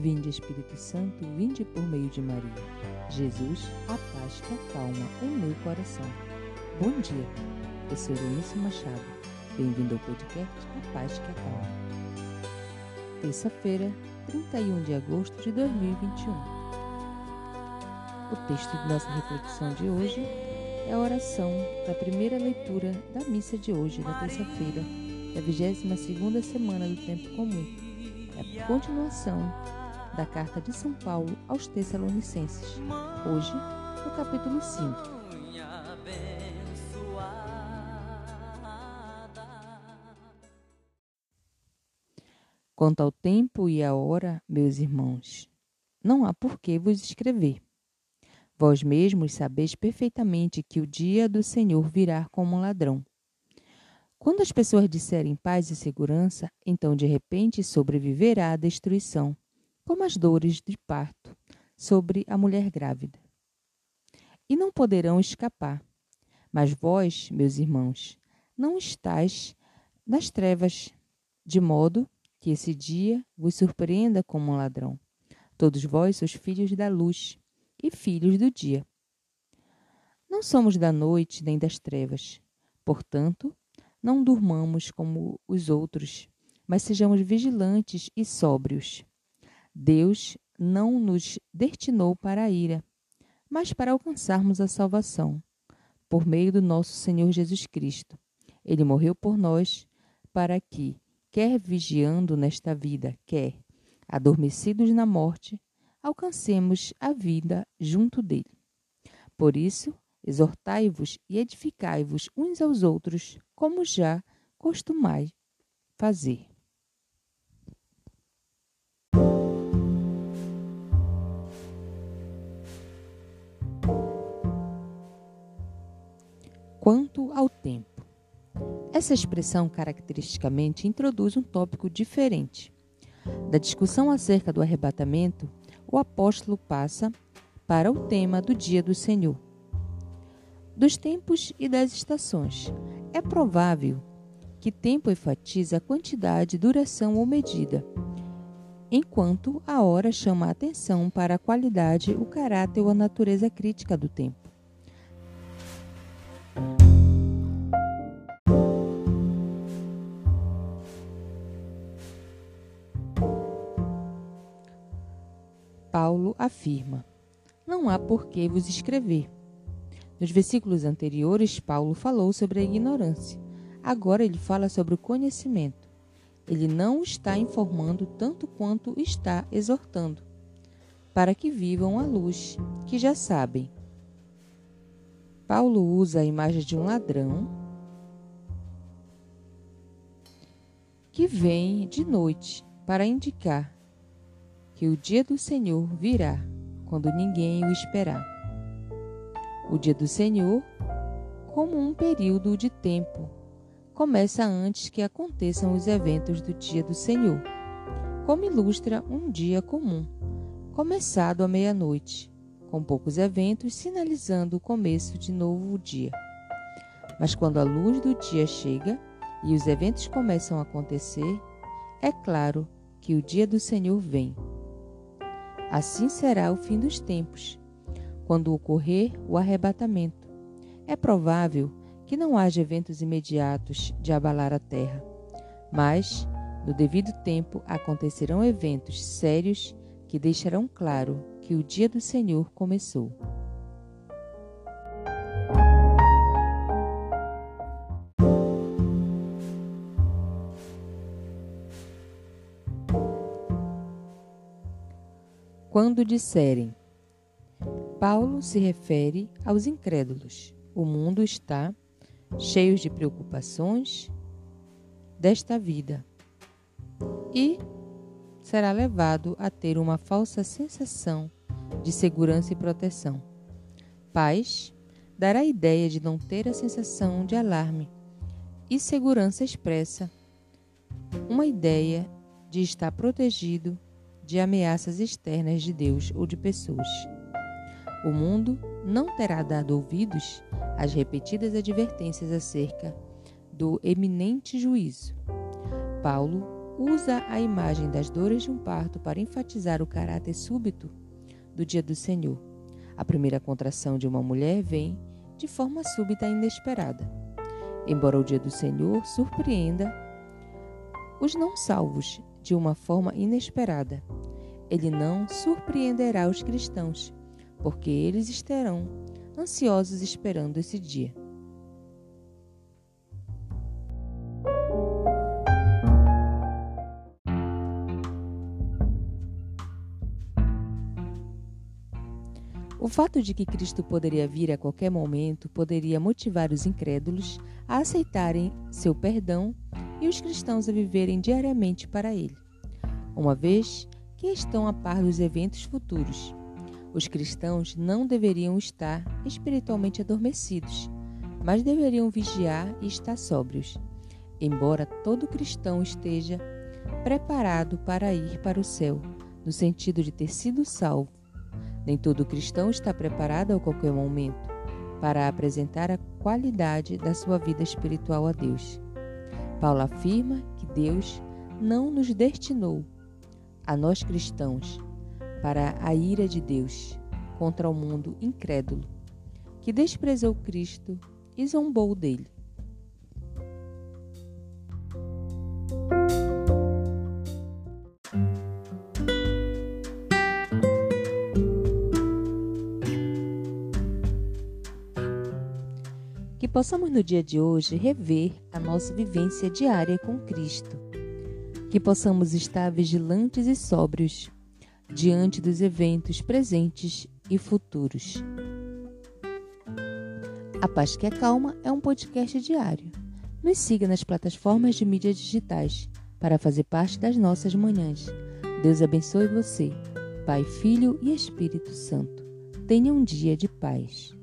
Vinde Espírito Santo, vinde por meio de Maria. Jesus, a paz que acalma o meu coração. Bom dia, eu sou Eunice Machado. Bem-vindo ao podcast A Paz que Acalma. Terça-feira, 31 de agosto de 2021. O texto de nossa reflexão de hoje é a oração da primeira leitura da missa de hoje, na terça-feira, da 22ª semana do Tempo Comum. É a continuação da carta de São Paulo aos Tessalonicenses, hoje no capítulo 5. Quanto ao tempo e à hora, meus irmãos, não há por que vos escrever. Vós mesmos sabeis perfeitamente que o dia do Senhor virá como um ladrão. Quando as pessoas disserem paz e segurança, então de repente sobreviverá a destruição como as dores de parto sobre a mulher grávida. E não poderão escapar. Mas vós, meus irmãos, não estáis nas trevas, de modo que esse dia vos surpreenda como um ladrão. Todos vós sois filhos da luz e filhos do dia. Não somos da noite nem das trevas. Portanto, não durmamos como os outros, mas sejamos vigilantes e sóbrios. Deus não nos destinou para a ira, mas para alcançarmos a salvação, por meio do nosso Senhor Jesus Cristo. Ele morreu por nós para que, quer vigiando nesta vida, quer adormecidos na morte, alcancemos a vida junto dele. Por isso, exortai-vos e edificai-vos uns aos outros, como já costumai fazer. Quanto ao tempo. Essa expressão caracteristicamente introduz um tópico diferente. Da discussão acerca do arrebatamento, o apóstolo passa para o tema do dia do Senhor. Dos tempos e das estações. É provável que tempo enfatiza a quantidade, duração ou medida, enquanto a hora chama a atenção para a qualidade, o caráter ou a natureza crítica do tempo. Paulo afirma: Não há por que vos escrever. Nos versículos anteriores, Paulo falou sobre a ignorância. Agora ele fala sobre o conhecimento. Ele não está informando tanto quanto está exortando, para que vivam a luz, que já sabem. Paulo usa a imagem de um ladrão que vem de noite para indicar que o dia do Senhor virá quando ninguém o esperar. O dia do Senhor, como um período de tempo, começa antes que aconteçam os eventos do dia do Senhor, como ilustra um dia comum, começado à meia-noite, com poucos eventos sinalizando o começo de novo dia. Mas quando a luz do dia chega e os eventos começam a acontecer, é claro que o dia do Senhor vem. Assim será o fim dos tempos, quando ocorrer o arrebatamento. É provável que não haja eventos imediatos de abalar a terra, mas, no devido tempo, acontecerão eventos sérios que deixarão claro que o dia do Senhor começou. Quando disserem. Paulo se refere aos incrédulos. O mundo está cheio de preocupações desta vida e será levado a ter uma falsa sensação de segurança e proteção. Paz dará a ideia de não ter a sensação de alarme e segurança expressa uma ideia de estar protegido de ameaças externas de Deus ou de pessoas. O mundo não terá dado ouvidos às repetidas advertências acerca do eminente juízo. Paulo usa a imagem das dores de um parto para enfatizar o caráter súbito do dia do Senhor. A primeira contração de uma mulher vem de forma súbita e inesperada. Embora o dia do Senhor surpreenda os não salvos de uma forma inesperada, ele não surpreenderá os cristãos, porque eles estarão ansiosos esperando esse dia. O fato de que Cristo poderia vir a qualquer momento poderia motivar os incrédulos a aceitarem seu perdão e os cristãos a viverem diariamente para Ele, uma vez que estão a par dos eventos futuros. Os cristãos não deveriam estar espiritualmente adormecidos, mas deveriam vigiar e estar sóbrios. Embora todo cristão esteja preparado para ir para o céu, no sentido de ter sido salvo, nem todo cristão está preparado a qualquer momento para apresentar a qualidade da sua vida espiritual a Deus. Paulo afirma que Deus não nos destinou, a nós cristãos, para a ira de Deus contra o mundo incrédulo, que desprezou Cristo e zombou dele. Que possamos no dia de hoje rever a nossa vivência diária com Cristo. Que possamos estar vigilantes e sóbrios diante dos eventos presentes e futuros. A Paz que Acalma é um podcast diário. Nos siga nas plataformas de mídias digitais para fazer parte das nossas manhãs. Deus abençoe você, Pai, Filho e Espírito Santo. Tenha um dia de paz.